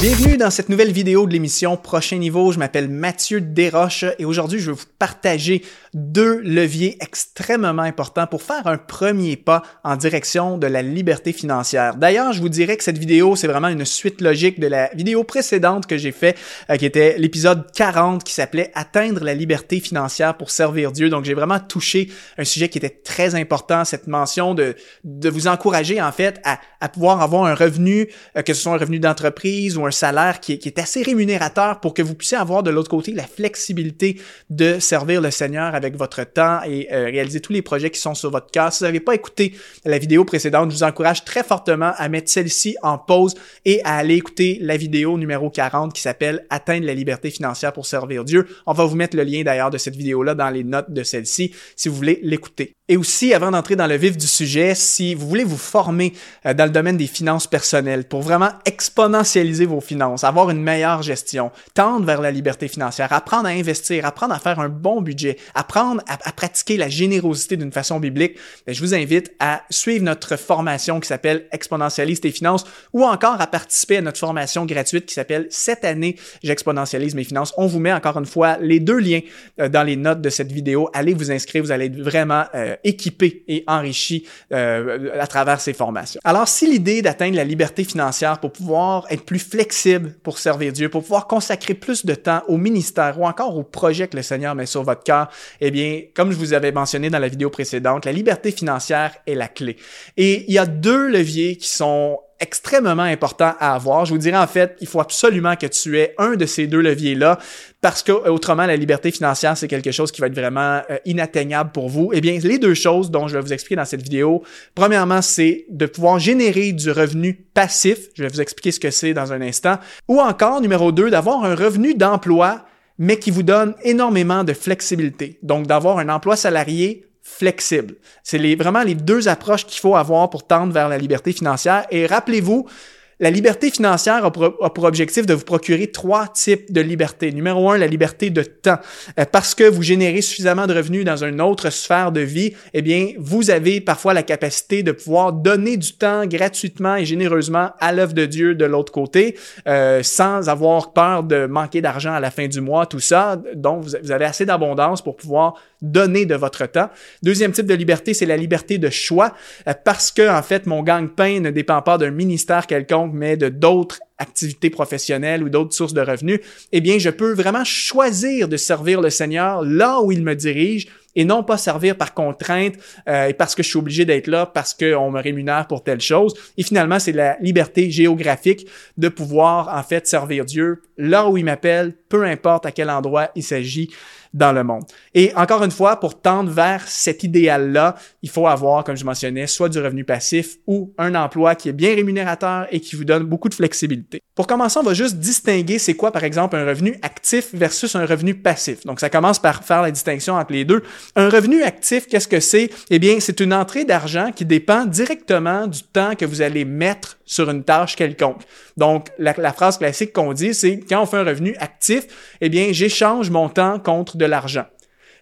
Bienvenue dans cette nouvelle vidéo de l'émission Prochain Niveau. Je m'appelle Mathieu Desroches et aujourd'hui, je vais vous partager deux leviers extrêmement importants pour faire un premier pas en direction de la liberté financière. D'ailleurs, je vous dirais que cette vidéo, c'est vraiment une suite logique de la vidéo précédente que j'ai fait, euh, qui était l'épisode 40 qui s'appelait Atteindre la liberté financière pour servir Dieu. Donc, j'ai vraiment touché un sujet qui était très important, cette mention de, de vous encourager en fait à, à pouvoir avoir un revenu, euh, que ce soit un revenu d'entreprise ou un salaire qui est, assez rémunérateur pour que vous puissiez avoir de l'autre côté la flexibilité de servir le Seigneur avec votre temps et euh, réaliser tous les projets qui sont sur votre cœur. Si vous n'avez pas écouté la vidéo précédente, je vous encourage très fortement à mettre celle-ci en pause et à aller écouter la vidéo numéro 40 qui s'appelle Atteindre la liberté financière pour servir Dieu. On va vous mettre le lien d'ailleurs de cette vidéo-là dans les notes de celle-ci si vous voulez l'écouter. Et aussi, avant d'entrer dans le vif du sujet, si vous voulez vous former euh, dans le domaine des finances personnelles pour vraiment exponentialiser vos finances, avoir une meilleure gestion, tendre vers la liberté financière, apprendre à investir, apprendre à faire un bon budget, apprendre à, pratiquer la générosité d'une façon biblique, ben, je vous invite à suivre notre formation qui s'appelle Exponentialise tes finances ou encore à participer à notre formation gratuite qui s'appelle Cette année, j'exponentialise mes finances. On vous met encore une fois les deux liens euh, dans les notes de cette vidéo. Allez vous inscrire, vous allez être vraiment euh, équipé et enrichi euh, à travers ces formations. Alors, si l'idée d'atteindre la liberté financière pour pouvoir être plus flexible pour servir Dieu, pour pouvoir consacrer plus de temps au ministère ou encore au projet que le Seigneur met sur votre cœur, eh bien, comme je vous avais mentionné dans la vidéo précédente, la liberté financière est la clé. Et il y a deux leviers qui sont extrêmement important à avoir. Je vous dirais en fait, il faut absolument que tu aies un de ces deux leviers-là parce que autrement la liberté financière c'est quelque chose qui va être vraiment euh, inatteignable pour vous. Eh bien, les deux choses dont je vais vous expliquer dans cette vidéo, premièrement, c'est de pouvoir générer du revenu passif. Je vais vous expliquer ce que c'est dans un instant. Ou encore, numéro deux, d'avoir un revenu d'emploi mais qui vous donne énormément de flexibilité. Donc, d'avoir un emploi salarié flexible. C'est vraiment les deux approches qu'il faut avoir pour tendre vers la liberté financière. Et rappelez-vous, la liberté financière a pour, objectif de vous procurer trois types de liberté. Numéro un, la liberté de temps. Euh, parce que vous générez suffisamment de revenus dans une autre sphère de vie, eh bien, vous avez parfois la capacité de pouvoir donner du temps gratuitement et généreusement à l'œuvre de Dieu de l'autre côté, euh, sans avoir peur de manquer d'argent à la fin du mois, tout ça. Donc, vous avez assez d'abondance pour pouvoir donner de votre temps. Deuxième type de liberté, c'est la liberté de choix, euh, parce que en fait, mon gagne-pain ne dépend pas d'un ministère quelconque, mais de d'autres activités professionnelles ou d'autres sources de revenus, eh bien, je peux vraiment choisir de servir le Seigneur là où il me dirige et non pas servir par contrainte euh, et parce que je suis obligé d'être là, parce qu'on me rémunère pour telle chose. Et finalement, c'est la liberté géographique de pouvoir en fait servir Dieu là où il m'appelle, peu importe à quel endroit il s'agit dans le monde. Et encore une fois, pour tendre vers cet idéal-là, il faut avoir, comme je mentionnais, soit du revenu passif ou un emploi qui est bien rémunérateur et qui vous donne beaucoup de flexibilité. Pour commencer, on va juste distinguer c'est quoi, par exemple, un revenu actif versus un revenu passif. Donc, ça commence par faire la distinction entre les deux. Un revenu actif, qu'est-ce que c'est? Eh bien, c'est une entrée d'argent qui dépend directement du temps que vous allez mettre sur une tâche quelconque. Donc, la, phrase classique qu'on dit, c'est quand on fait un revenu actif, eh bien, j'échange mon temps contre de l'argent.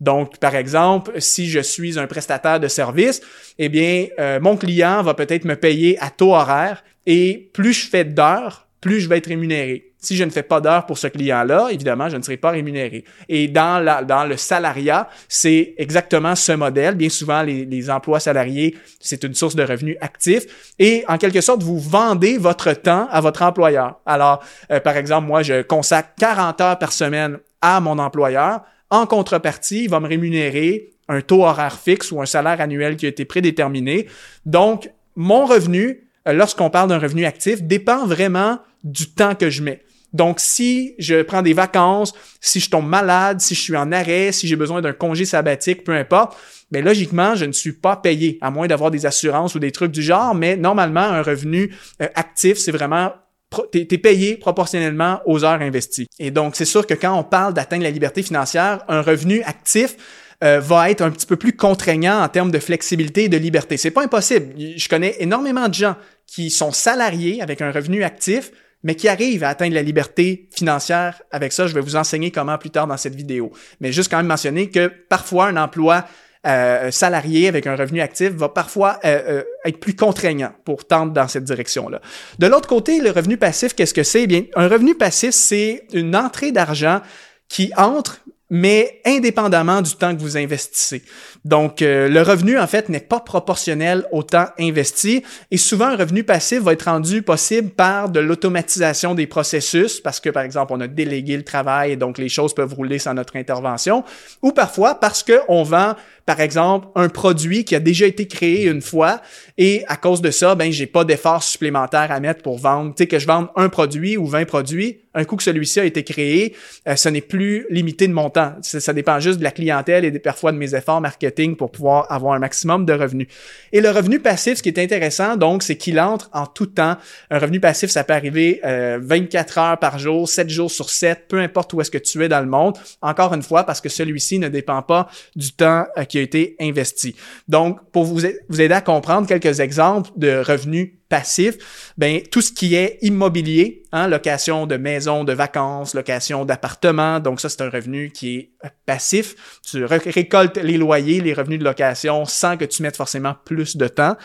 Donc, par exemple, si je suis un prestataire de service, eh bien, euh, mon client va peut-être me payer à taux horaire et plus je fais d'heures, plus je vais être rémunéré. Si je ne fais pas d'heures pour ce client-là, évidemment, je ne serai pas rémunéré. Et dans, le salariat, c'est exactement ce modèle. Bien souvent, les, les emplois salariés, c'est une source de revenus actifs. Et en quelque sorte, vous vendez votre temps à votre employeur. Alors, euh, par exemple, moi, je consacre 40 heures par semaine à mon employeur. En contrepartie, il va me rémunérer un taux horaire fixe ou un salaire annuel qui a été prédéterminé. Donc, mon revenu, euh, lorsqu'on parle d'un revenu actif, dépend vraiment du temps que je mets. Donc, si je prends des vacances, si je tombe malade, si je suis en arrêt, si j'ai besoin d'un congé sabbatique, peu importe, mais logiquement, je ne suis pas payé, à moins d'avoir des assurances ou des trucs du genre, mais normalement, un revenu euh, actif, c'est vraiment tu es, payé proportionnellement aux heures investies. Et donc, c'est sûr que quand on parle d'atteindre la liberté financière, un revenu actif, euh, va être un petit peu plus contraignant en termes de flexibilité et de liberté. C'est pas impossible. Je connais énormément de gens qui sont salariés avec un revenu actif, mais qui arrivent à atteindre la liberté financière avec ça. Je vais vous enseigner comment plus tard dans cette vidéo. Mais juste quand même mentionner que parfois un emploi euh, salarié avec un revenu actif va parfois euh, être plus contraignant pour tendre dans cette direction-là. De l'autre côté, le revenu passif, qu'est-ce que c'est? Eh bien, un revenu passif, c'est une entrée d'argent qui entre mais indépendamment du temps que vous investissez. Donc, euh, le revenu, en fait, n'est pas proportionnel au temps investi et souvent, un revenu passif va être rendu possible par de l'automatisation des processus parce que, par exemple, on a délégué le travail et donc les choses peuvent rouler sans notre intervention ou parfois parce qu'on vend par exemple, un produit qui a déjà été créé une fois et à cause de ça, ben j'ai pas d'effort supplémentaire à mettre pour vendre. Tu sais que je vende un produit ou 20 produits, un coup que celui-ci a été créé, euh, ce n'est plus limité de mon temps. Ça, dépend juste de la clientèle et parfois de mes efforts marketing pour pouvoir avoir un maximum de revenus. Et le revenu passif, ce qui est intéressant, donc, c'est qu'il entre en tout temps. Un revenu passif, ça peut arriver 24 euh, heures par jour, 7 jours sur 7, peu importe où est-ce que tu es dans le monde. Encore une fois, parce que celui-ci ne dépend pas du temps euh, qui a été investi. Donc, pour vous, vous aider à comprendre quelques exemples de revenus passifs, ben tout ce qui est immobilier, hein, location de maisons de vacances, location d'appartements, donc ça c'est un revenu qui est passif. Tu récoltes les loyers, les revenus de location sans que tu mettes forcément plus de temps.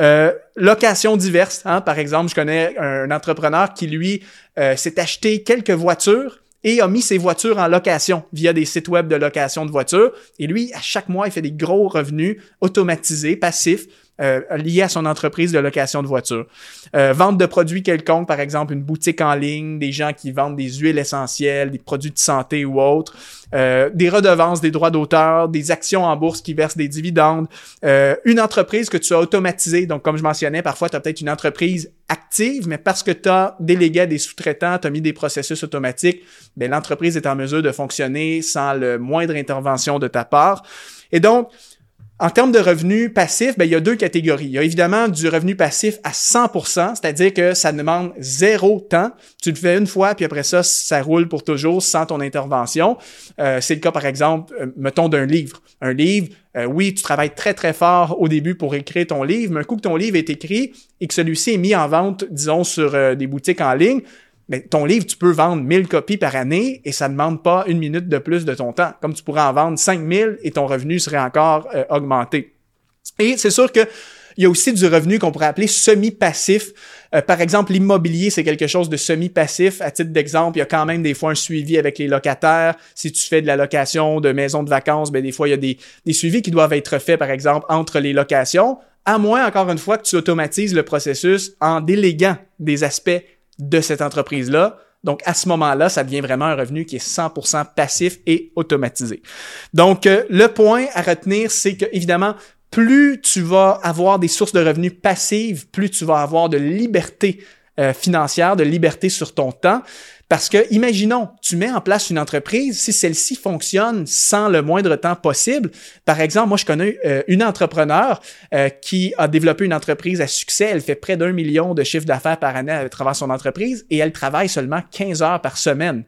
Euh, location diverse, hein, par exemple, je connais un entrepreneur qui lui euh, s'est acheté quelques voitures et a mis ses voitures en location via des sites web de location de voitures. Et lui, à chaque mois, il fait des gros revenus automatisés, passifs, euh, liés à son entreprise de location de voitures. Euh, vente de produits quelconques, par exemple une boutique en ligne, des gens qui vendent des huiles essentielles, des produits de santé ou autres, euh, des redevances, des droits d'auteur, des actions en bourse qui versent des dividendes, une entreprise que tu as automatisée. Donc, comme je mentionnais, parfois, tu as peut-être une entreprise active, mais parce que tu as délégué à des sous-traitants, tu as mis des processus automatiques, ben, l'entreprise est en mesure de fonctionner sans le moindre intervention de ta part. Et donc, en termes de revenus passifs, ben, il y a deux catégories. Il y a évidemment du revenu passif à 100%, c'est-à-dire que ça demande zéro temps. Tu le fais une fois, puis après ça, ça roule pour toujours sans ton intervention. Euh, c'est le cas, par exemple, euh, mettons d'un livre. Un livre, euh, oui, tu travailles très, très fort au début pour écrire ton livre, mais un coup que ton livre est écrit et que celui-ci est mis en vente, disons, sur des boutiques en ligne, mais ton livre, tu peux vendre 1000 copies par année et ça ne demande pas une minute de plus de ton temps. Comme tu pourrais en vendre 5000 et ton revenu serait encore euh, augmenté. Et c'est sûr que il y a aussi du revenu qu'on pourrait appeler semi-passif. Euh, par exemple, l'immobilier, c'est quelque chose de semi-passif. À titre d'exemple, il y a quand même des fois un suivi avec les locataires. Si tu fais de la location de maisons de vacances, ben des fois, il y a des, des suivis qui doivent être faits, par exemple, entre les locations. À moins, encore une fois, que tu automatises le processus en déléguant des aspects de cette entreprise-là. Donc, à ce moment-là, ça devient vraiment un revenu qui est 100% passif et automatisé. Donc, euh, le point à retenir, c'est que, évidemment, plus tu vas avoir des sources de revenus passives, plus tu vas avoir de liberté euh, financière, de liberté sur ton temps. Parce que, imaginons, tu mets en place une entreprise, si celle-ci fonctionne sans le moindre temps possible. Par exemple, moi, je connais euh, une entrepreneur euh, qui a développé une entreprise à succès. Elle fait près d'un million de chiffre d'affaires par année à travers son entreprise et elle travaille seulement 15 heures par semaine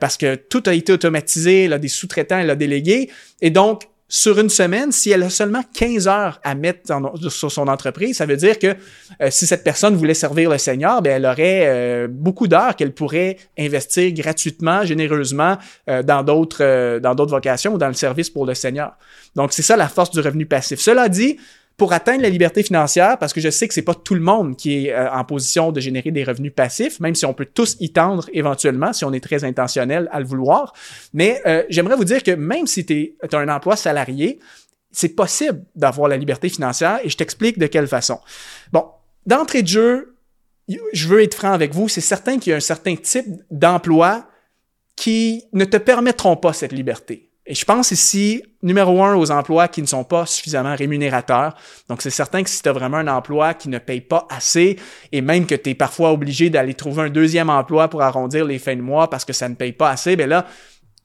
parce que tout a été automatisé, elle a des sous-traitants, elle a délégué. Et donc, sur une semaine, si elle a seulement 15 heures à mettre sur son entreprise, ça veut dire que euh, si cette personne voulait servir le Seigneur, ben elle aurait euh, beaucoup d'heures qu'elle pourrait investir gratuitement, généreusement euh, dans d'autres dans d'autres vocations ou dans le service pour le Seigneur. Donc c'est ça la force du revenu passif. Cela dit, pour atteindre la liberté financière, parce que je sais que c'est pas tout le monde qui est euh, en position de générer des revenus passifs, même si on peut tous y tendre éventuellement, si on est très intentionnel à le vouloir. Mais euh, j'aimerais vous dire que même si tu as un emploi salarié, c'est possible d'avoir la liberté financière et je t'explique de quelle façon. Bon, d'entrée de jeu, je veux être franc avec vous, c'est certain qu'il y a un certain type d'emploi qui ne te permettront pas cette liberté. Et je pense ici, numéro un, aux emplois qui ne sont pas suffisamment rémunérateurs. Donc, c'est certain que si tu as vraiment un emploi qui ne paye pas assez et même que tu es parfois obligé d'aller trouver un deuxième emploi pour arrondir les fins de mois parce que ça ne paye pas assez, ben là,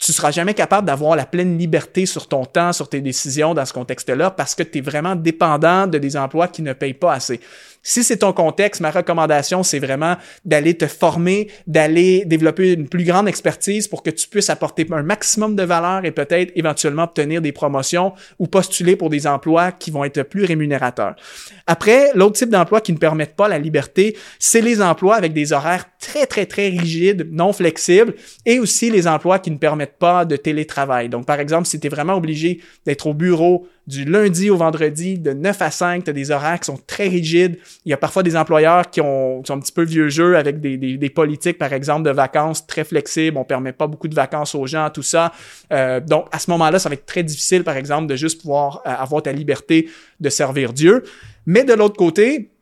tu seras jamais capable d'avoir la pleine liberté sur ton temps, sur tes décisions dans ce contexte-là parce que tu es vraiment dépendant de des emplois qui ne payent pas assez. Si c'est ton contexte, ma recommandation, c'est vraiment d'aller te former, d'aller développer une plus grande expertise pour que tu puisses apporter un maximum de valeur et peut-être éventuellement obtenir des promotions ou postuler pour des emplois qui vont être plus rémunérateurs. Après, l'autre type d'emploi qui ne permettent pas la liberté, c'est les emplois avec des horaires très, très, très rigides, non flexibles et aussi les emplois qui ne permettent pas de télétravail. Donc, par exemple, si tu es vraiment obligé d'être au bureau du lundi au vendredi, de 9 à 5, tu as des horaires qui sont très rigides. Il y a parfois des employeurs qui, ont, sont un petit peu vieux jeu avec des, des, politiques, par exemple, de vacances très flexibles. On permet pas beaucoup de vacances aux gens, tout ça. Euh, donc, à ce moment-là, ça va être très difficile, par exemple, de juste pouvoir euh, avoir ta liberté de servir Dieu. Mais de l'autre côté,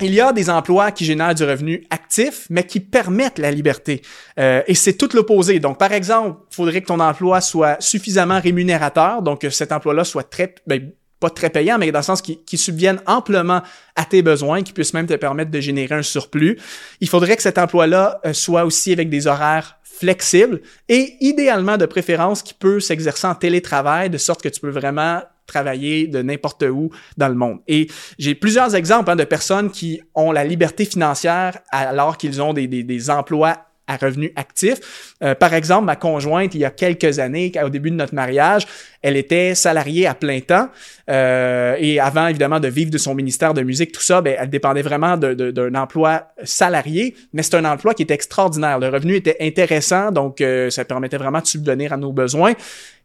il y a des emplois qui génèrent du revenu actif, mais qui permettent la liberté. Euh, et c'est tout l'opposé. Donc, par exemple, il faudrait que ton emploi soit suffisamment rémunérateur, donc que cet emploi-là soit très, ben, pas très payant, mais dans le sens qui, qui subvienne amplement à tes besoins, qui puisse même te permettre de générer un surplus. Il faudrait que cet emploi-là euh, soit aussi avec des horaires flexibles et idéalement de préférence qui peut s'exercer en télétravail de sorte que tu peux vraiment travailler de n'importe où dans le monde. Et j'ai plusieurs exemples hein, de personnes qui ont la liberté financière alors qu'ils ont des, des, emplois à revenus actifs. Euh, par exemple, ma conjointe, il y a quelques années, au début de notre mariage, elle était salariée à plein temps. Euh, et avant, évidemment, de vivre de son ministère de musique, tout ça, ben, elle dépendait vraiment d'un emploi salarié, mais c'est un emploi qui était extraordinaire. Le revenu était intéressant, donc euh, ça permettait vraiment de subvenir à nos besoins.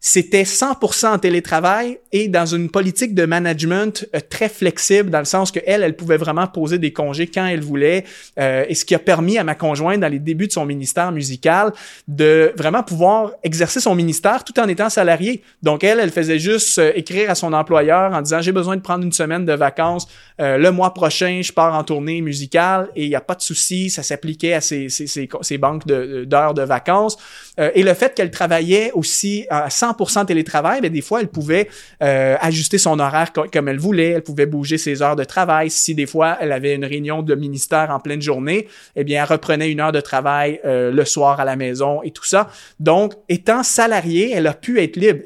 C'était 100% en télétravail et dans une politique de management euh, très flexible, dans le sens que elle, elle pouvait vraiment poser des congés quand elle voulait, euh, et ce qui a permis à ma conjointe, dans les débuts de son ministère musical, de vraiment pouvoir exercer son ministère tout en étant salarié. Donc elle, faisait juste euh, écrire à son employeur en disant j'ai besoin de prendre une semaine de vacances euh, le mois prochain, je pars en tournée musicale et il n'y a pas de souci, ça s'appliquait à ses, ses, ses, banques d'heures de, vacances. Euh, et le fait qu'elle travaillait aussi à 100% télétravail, bien, des fois, elle pouvait ajuster son horaire comme elle voulait, elle pouvait bouger ses heures de travail. Si des fois, elle avait une réunion de ministère en pleine journée, eh bien, elle reprenait une heure de travail le soir à la maison et tout ça. Donc, étant salariée, elle a pu être libre.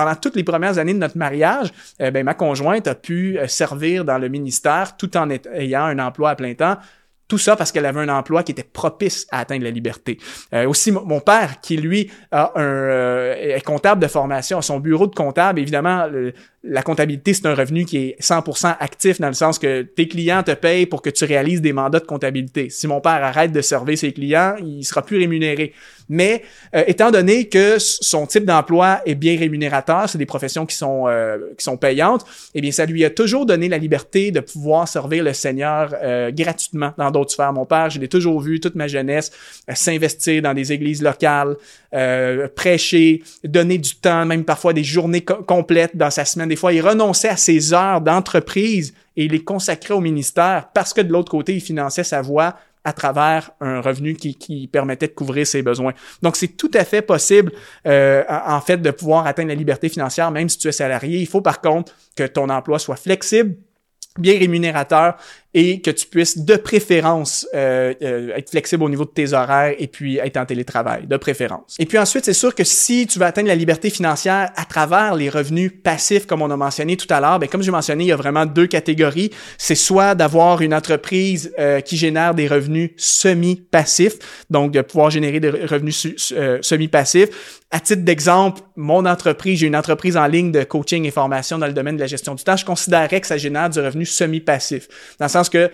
Pendant toutes les premières années de notre mariage, euh, ben, ma conjointe a pu euh, servir dans le ministère tout en ayant un emploi à plein temps. Tout ça parce qu'elle avait un emploi qui était propice à atteindre la liberté. Euh, aussi, mon père, qui lui est comptable de formation, son bureau de comptable, évidemment, la comptabilité, c'est un revenu qui est 100% actif dans le sens que tes clients te payent pour que tu réalises des mandats de comptabilité. Si mon père arrête de servir ses clients, il sera plus rémunéré. Mais euh, étant donné que son type d'emploi est bien rémunérateur, c'est des professions qui sont euh, qui sont payantes, eh bien ça lui a toujours donné la liberté de pouvoir servir le Seigneur euh, gratuitement dans d'autres sphères. Mon père, je l'ai toujours vu toute ma jeunesse s'investir dans des églises locales, prêcher, donner du temps, même parfois des journées complètes dans sa semaine des fois, il renonçait à ses heures d'entreprise et il les consacrait au ministère parce que de l'autre côté, il finançait sa voix à travers un revenu qui, permettait de couvrir ses besoins. Donc, c'est tout à fait possible, euh, en fait, de pouvoir atteindre la liberté financière, même si tu es salarié. Il faut par contre que ton emploi soit flexible, bien rémunérateur et que tu puisses de préférence euh, euh, être flexible au niveau de tes horaires et puis être en télétravail, de préférence. Et puis ensuite, c'est sûr que si tu veux atteindre la liberté financière à travers les revenus passifs, comme on a mentionné tout à l'heure, ben comme j'ai mentionné, il y a vraiment deux catégories. C'est soit d'avoir une entreprise euh, qui génère des revenus semi-passifs, donc de pouvoir générer des revenus semi-passifs. À titre d'exemple, mon entreprise, j'ai une entreprise en ligne de coaching et formation dans le domaine de la gestion du temps. Je considérais que ça génère du revenu semi-passif. Dans que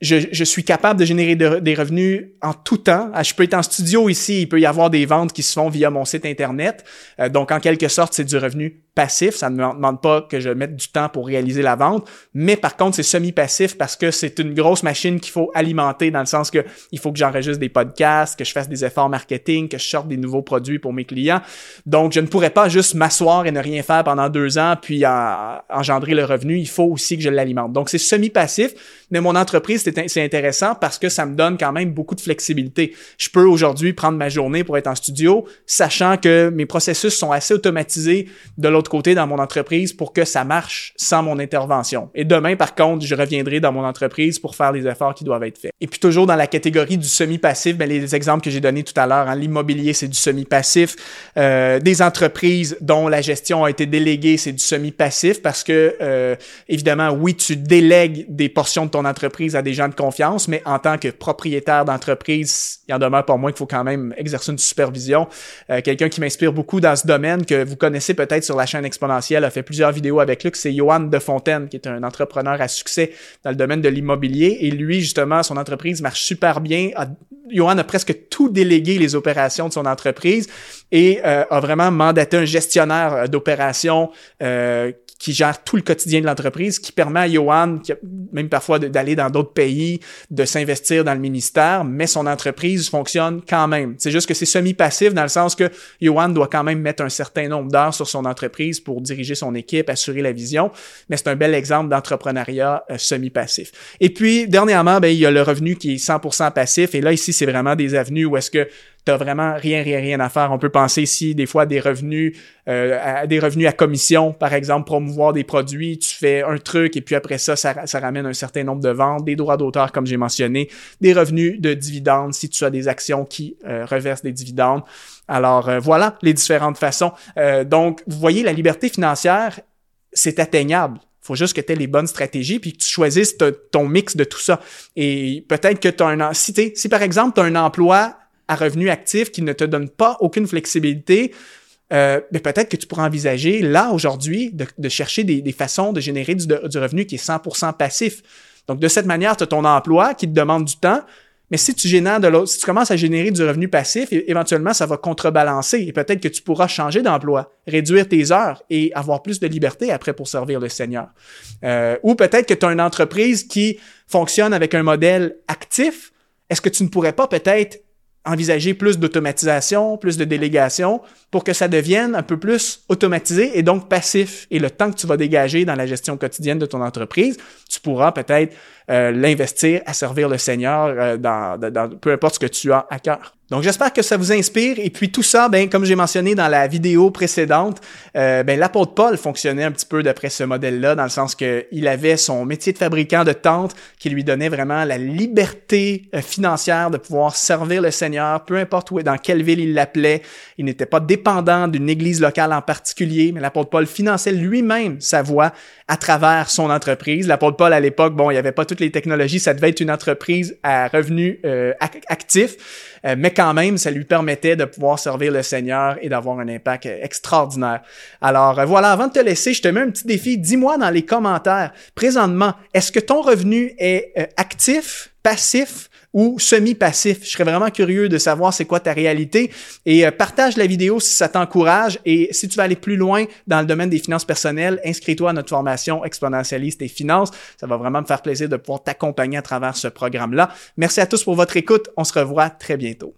je, suis capable de générer des revenus en tout temps. Ah, je peux être en studio ici, il peut y avoir des ventes qui se font via mon site Internet. Euh, donc, en quelque sorte, c'est du revenu passif. Ça ne me demande pas que je mette du temps pour réaliser la vente. Mais par contre, c'est semi-passif parce que c'est une grosse machine qu'il faut alimenter dans le sens que il faut que j'enregistre des podcasts, que je fasse des efforts marketing, que je sorte des nouveaux produits pour mes clients. Donc, je ne pourrais pas juste m'asseoir et ne rien faire pendant deux ans puis engendrer le revenu. Il faut aussi que je l'alimente. Donc, c'est semi-passif. Mais mon entreprise, c'est intéressant parce que ça me donne quand même beaucoup de flexibilité. Je peux aujourd'hui prendre ma journée pour être en studio, sachant que mes processus sont assez automatisés de l'autre côté dans mon entreprise pour que ça marche sans mon intervention. Et demain, par contre, je reviendrai dans mon entreprise pour faire les efforts qui doivent être faits. Et puis toujours dans la catégorie du semi-passif, ben, les exemples que j'ai donnés tout à l'heure, hein, l'immobilier, c'est du semi-passif. Euh, des entreprises dont la gestion a été déléguée, c'est du semi-passif parce que, euh, évidemment, oui, tu délègues des portions de ton entreprise à des gens de confiance, mais en tant que propriétaire d'entreprise, il en demeure pour moi qu'il faut quand même exercer une supervision. Euh, quelqu'un qui m'inspire beaucoup dans ce domaine, que vous connaissez peut-être sur la chaîne exponentielle a fait plusieurs vidéos avec lui, c'est Johan Defontaine, qui est un entrepreneur à succès dans le domaine de l'immobilier. Et lui, justement, son entreprise marche super bien. Johan a presque tout délégué les opérations de son entreprise et euh, a vraiment mandaté un gestionnaire euh, d'opérations euh, qui gère tout le quotidien de l'entreprise, qui permet à Johan, même parfois d'aller dans d'autres pays, de s'investir dans le ministère, mais son entreprise fonctionne quand même. C'est juste que c'est semi-passif dans le sens que Johan doit quand même mettre un certain nombre d'heures sur son entreprise pour diriger son équipe, assurer la vision, mais c'est un bel exemple d'entrepreneuriat euh, semi-passif. Et puis, dernièrement, ben, il y a le revenu qui est 100% passif, et là, ici, c'est vraiment des avenues où est-ce que t'as vraiment rien, rien, rien à faire. On peut penser ici des fois des revenus, euh, à des revenus à commission, par exemple, promouvoir des produits, tu fais un truc et puis après ça, ça, ramène un certain nombre de ventes, des droits d'auteur, comme j'ai mentionné, des revenus de dividendes si tu as des actions qui euh, reversent des dividendes. Alors euh, voilà les différentes façons. donc, vous voyez, la liberté financière, c'est atteignable. faut juste que tu aies les bonnes stratégies puis que tu choisisses ton mix de tout ça. Et peut-être que tu as un... Si, si par exemple, tu as un emploi à revenu actif qui ne te donne pas aucune flexibilité, euh, mais peut-être que tu pourras envisager là aujourd'hui de, chercher des, façons de générer du, revenu qui est 100% passif. Donc de cette manière, tu as ton emploi qui te demande du temps, mais si tu génères de si tu commences à générer du revenu passif, éventuellement ça va contrebalancer et peut-être que tu pourras changer d'emploi, réduire tes heures et avoir plus de liberté après pour servir le Seigneur. Euh, ou peut-être que tu as une entreprise qui fonctionne avec un modèle actif. Est-ce que tu ne pourrais pas peut-être envisager plus d'automatisation, plus de délégation pour que ça devienne un peu plus automatisé et donc passif. Et le temps que tu vas dégager dans la gestion quotidienne de ton entreprise, tu pourras peut-être euh, l'investir à servir le Seigneur euh, dans, dans, peu importe ce que tu as à cœur. Donc j'espère que ça vous inspire et puis tout ça, ben comme j'ai mentionné dans la vidéo précédente, euh, ben l'apôtre Paul fonctionnait un petit peu d'après ce modèle-là, dans le sens que il avait son métier de fabricant de tentes qui lui donnait vraiment la liberté euh, financière de pouvoir servir le Seigneur, peu importe où, dans quelle ville il l'appelait. Il n'était pas dépendant d'une église locale en particulier, mais l'apôtre Paul finançait lui-même sa voix à travers son entreprise. L'apôtre Paul à l'époque, bon, il n'y avait pas les technologies, ça devait être une entreprise à revenus euh, actifs, euh, mais quand même, ça lui permettait de pouvoir servir le Seigneur et d'avoir un impact extraordinaire. Alors euh, voilà, avant de te laisser, je te mets un petit défi. Dis-moi dans les commentaires, présentement, est-ce que ton revenu est actif, passif, ou semi-passif. Je serais vraiment curieux de savoir c'est quoi ta réalité et euh, partage la vidéo si ça t'encourage et si tu veux aller plus loin dans le domaine des finances personnelles, inscris-toi à notre formation exponentialiste et finances. Ça va vraiment me faire plaisir de pouvoir t'accompagner à travers ce programme-là. Merci à tous pour votre écoute. On se revoit très bientôt.